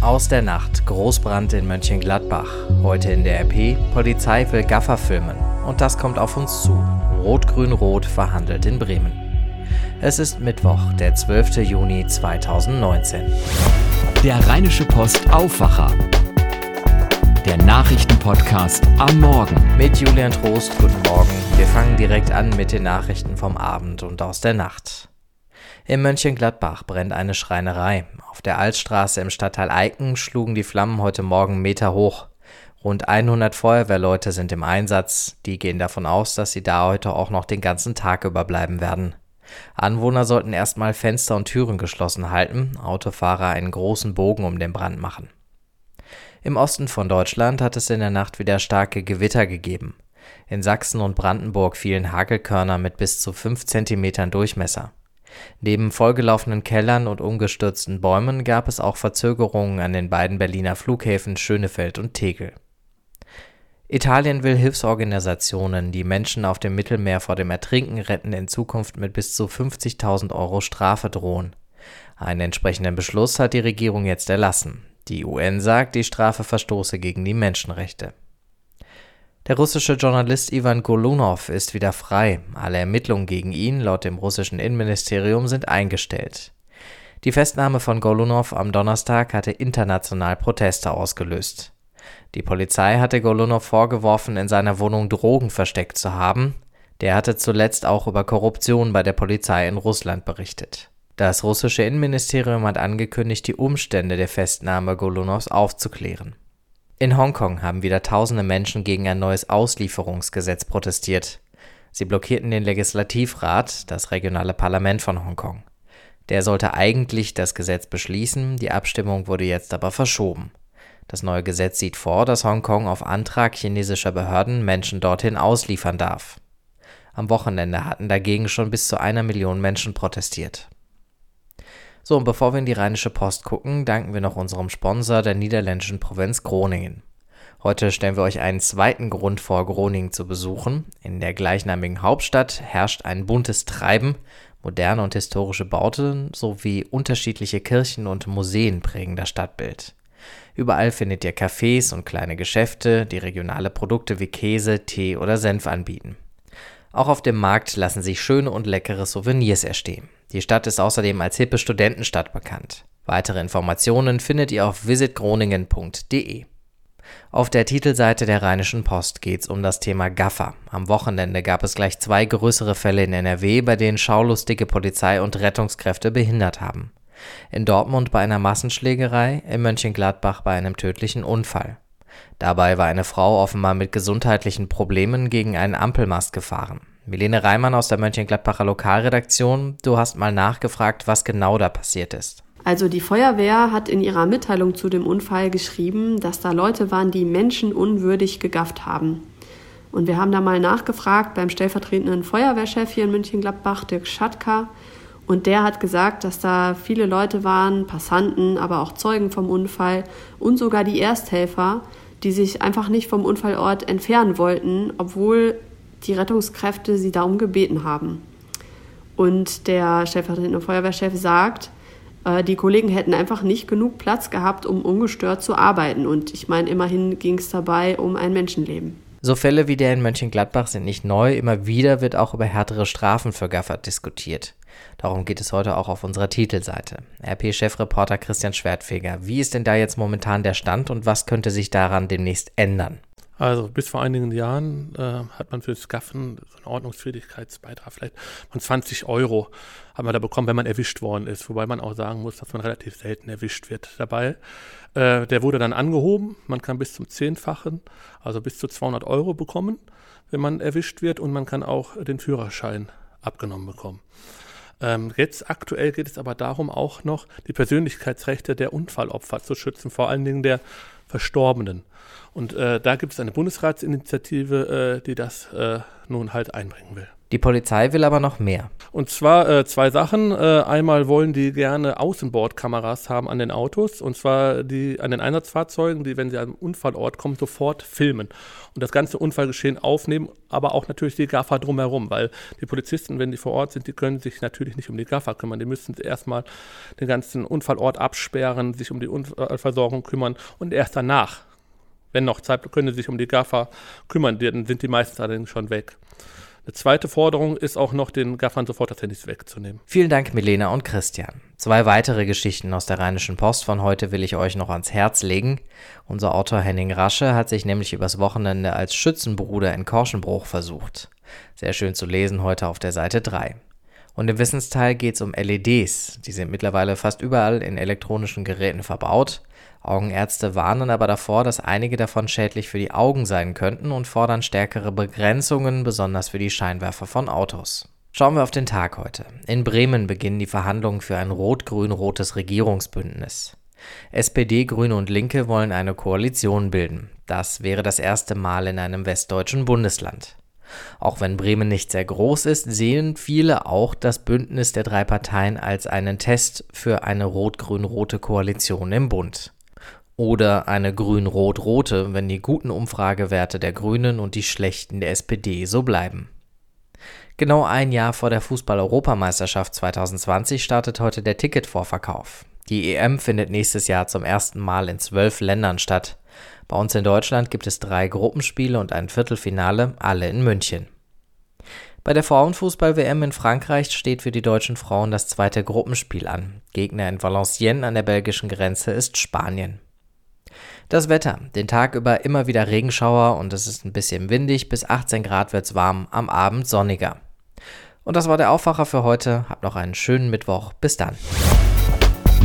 Aus der Nacht, Großbrand in Mönchengladbach. Heute in der RP, Polizei will Gaffer filmen. Und das kommt auf uns zu. Rot-Grün-Rot verhandelt in Bremen. Es ist Mittwoch, der 12. Juni 2019. Der Rheinische Post Aufwacher. Der Nachrichtenpodcast am Morgen. Mit Julian Trost, guten Morgen. Wir fangen direkt an mit den Nachrichten vom Abend und aus der Nacht. In Mönchengladbach brennt eine Schreinerei. Auf der Altstraße im Stadtteil Eiken schlugen die Flammen heute Morgen Meter hoch. Rund 100 Feuerwehrleute sind im Einsatz. Die gehen davon aus, dass sie da heute auch noch den ganzen Tag überbleiben werden. Anwohner sollten erstmal Fenster und Türen geschlossen halten, Autofahrer einen großen Bogen um den Brand machen. Im Osten von Deutschland hat es in der Nacht wieder starke Gewitter gegeben. In Sachsen und Brandenburg fielen Hagelkörner mit bis zu 5 cm Durchmesser. Neben vollgelaufenen Kellern und umgestürzten Bäumen gab es auch Verzögerungen an den beiden Berliner Flughäfen Schönefeld und Tegel. Italien will Hilfsorganisationen, die Menschen auf dem Mittelmeer vor dem Ertrinken retten, in Zukunft mit bis zu 50.000 Euro Strafe drohen. Einen entsprechenden Beschluss hat die Regierung jetzt erlassen. Die UN sagt, die Strafe verstoße gegen die Menschenrechte. Der russische Journalist Ivan Golunov ist wieder frei. Alle Ermittlungen gegen ihn, laut dem russischen Innenministerium, sind eingestellt. Die Festnahme von Golunov am Donnerstag hatte international Proteste ausgelöst. Die Polizei hatte Golunov vorgeworfen, in seiner Wohnung Drogen versteckt zu haben. Der hatte zuletzt auch über Korruption bei der Polizei in Russland berichtet. Das russische Innenministerium hat angekündigt, die Umstände der Festnahme Golunovs aufzuklären. In Hongkong haben wieder tausende Menschen gegen ein neues Auslieferungsgesetz protestiert. Sie blockierten den Legislativrat, das regionale Parlament von Hongkong. Der sollte eigentlich das Gesetz beschließen, die Abstimmung wurde jetzt aber verschoben. Das neue Gesetz sieht vor, dass Hongkong auf Antrag chinesischer Behörden Menschen dorthin ausliefern darf. Am Wochenende hatten dagegen schon bis zu einer Million Menschen protestiert. So, und bevor wir in die Rheinische Post gucken, danken wir noch unserem Sponsor der niederländischen Provinz Groningen. Heute stellen wir euch einen zweiten Grund vor, Groningen zu besuchen. In der gleichnamigen Hauptstadt herrscht ein buntes Treiben. Moderne und historische Bauten sowie unterschiedliche Kirchen und Museen prägen das Stadtbild. Überall findet ihr Cafés und kleine Geschäfte, die regionale Produkte wie Käse, Tee oder Senf anbieten. Auch auf dem Markt lassen sich schöne und leckere Souvenirs erstehen. Die Stadt ist außerdem als hippe Studentenstadt bekannt. Weitere Informationen findet ihr auf visitgroningen.de. Auf der Titelseite der Rheinischen Post geht es um das Thema Gaffer. Am Wochenende gab es gleich zwei größere Fälle in NRW, bei denen schaulustige Polizei und Rettungskräfte behindert haben. In Dortmund bei einer Massenschlägerei, in Mönchengladbach bei einem tödlichen Unfall. Dabei war eine Frau offenbar mit gesundheitlichen Problemen gegen einen Ampelmast gefahren. Milene Reimann aus der Mönchengladbacher Lokalredaktion, du hast mal nachgefragt, was genau da passiert ist. Also die Feuerwehr hat in ihrer Mitteilung zu dem Unfall geschrieben, dass da Leute waren, die menschenunwürdig gegafft haben. Und wir haben da mal nachgefragt beim stellvertretenden Feuerwehrchef hier in Mönchengladbach, Dirk Schatka. Und der hat gesagt, dass da viele Leute waren, Passanten, aber auch Zeugen vom Unfall und sogar die Ersthelfer, die sich einfach nicht vom Unfallort entfernen wollten, obwohl die Rettungskräfte sie darum gebeten haben. Und der stellvertretende Feuerwehrchef sagt, äh, die Kollegen hätten einfach nicht genug Platz gehabt, um ungestört zu arbeiten. Und ich meine, immerhin ging es dabei um ein Menschenleben. So Fälle wie der in Mönchengladbach sind nicht neu. Immer wieder wird auch über härtere Strafen für Gaffer diskutiert. Darum geht es heute auch auf unserer Titelseite. RP-Chefreporter Christian Schwertfeger, wie ist denn da jetzt momentan der Stand und was könnte sich daran demnächst ändern? Also bis vor einigen Jahren äh, hat man für das Gaffen so einen Ordnungsfähigkeitsbeitrag vielleicht von 20 Euro hat man da bekommen, wenn man erwischt worden ist. Wobei man auch sagen muss, dass man relativ selten erwischt wird dabei. Äh, der wurde dann angehoben. Man kann bis zum Zehnfachen, also bis zu 200 Euro bekommen, wenn man erwischt wird. Und man kann auch den Führerschein abgenommen bekommen. Ähm, jetzt aktuell geht es aber darum, auch noch die Persönlichkeitsrechte der Unfallopfer zu schützen, vor allen Dingen der Verstorbenen. Und äh, da gibt es eine Bundesratsinitiative, äh, die das äh, nun halt einbringen will. Die Polizei will aber noch mehr. Und zwar äh, zwei Sachen. Äh, einmal wollen die gerne Außenbordkameras haben an den Autos. Und zwar die an den Einsatzfahrzeugen, die, wenn sie am Unfallort kommen, sofort filmen. Und das ganze Unfallgeschehen aufnehmen, aber auch natürlich die Gaffer drumherum. Weil die Polizisten, wenn die vor Ort sind, die können sich natürlich nicht um die Gaffer kümmern. Die müssen erstmal den ganzen Unfallort absperren, sich um die Unfallversorgung kümmern und erst danach, wenn noch Zeit, können sie sich um die Gaffer kümmern. Dann sind die meisten allerdings schon weg. Eine zweite Forderung ist auch noch, den Gaffern sofort das Handys wegzunehmen. Vielen Dank, Milena und Christian. Zwei weitere Geschichten aus der Rheinischen Post von heute will ich euch noch ans Herz legen. Unser Autor Henning Rasche hat sich nämlich übers Wochenende als Schützenbruder in Korschenbruch versucht. Sehr schön zu lesen heute auf der Seite 3. Und im Wissensteil geht es um LEDs. Die sind mittlerweile fast überall in elektronischen Geräten verbaut. Augenärzte warnen aber davor, dass einige davon schädlich für die Augen sein könnten und fordern stärkere Begrenzungen, besonders für die Scheinwerfer von Autos. Schauen wir auf den Tag heute. In Bremen beginnen die Verhandlungen für ein rot-grün-rotes Regierungsbündnis. SPD, Grüne und Linke wollen eine Koalition bilden. Das wäre das erste Mal in einem westdeutschen Bundesland. Auch wenn Bremen nicht sehr groß ist, sehen viele auch das Bündnis der drei Parteien als einen Test für eine rot-grün-rote Koalition im Bund. Oder eine grün-rot-rote, wenn die guten Umfragewerte der Grünen und die schlechten der SPD so bleiben. Genau ein Jahr vor der Fußball-Europameisterschaft 2020 startet heute der Ticketvorverkauf. Die EM findet nächstes Jahr zum ersten Mal in zwölf Ländern statt. Bei uns in Deutschland gibt es drei Gruppenspiele und ein Viertelfinale, alle in München. Bei der Frauenfußball-WM in Frankreich steht für die deutschen Frauen das zweite Gruppenspiel an. Gegner in Valenciennes an der belgischen Grenze ist Spanien. Das Wetter. Den Tag über immer wieder Regenschauer und es ist ein bisschen windig. Bis 18 Grad wird's warm, am Abend sonniger. Und das war der Aufwacher für heute. Habt noch einen schönen Mittwoch. Bis dann.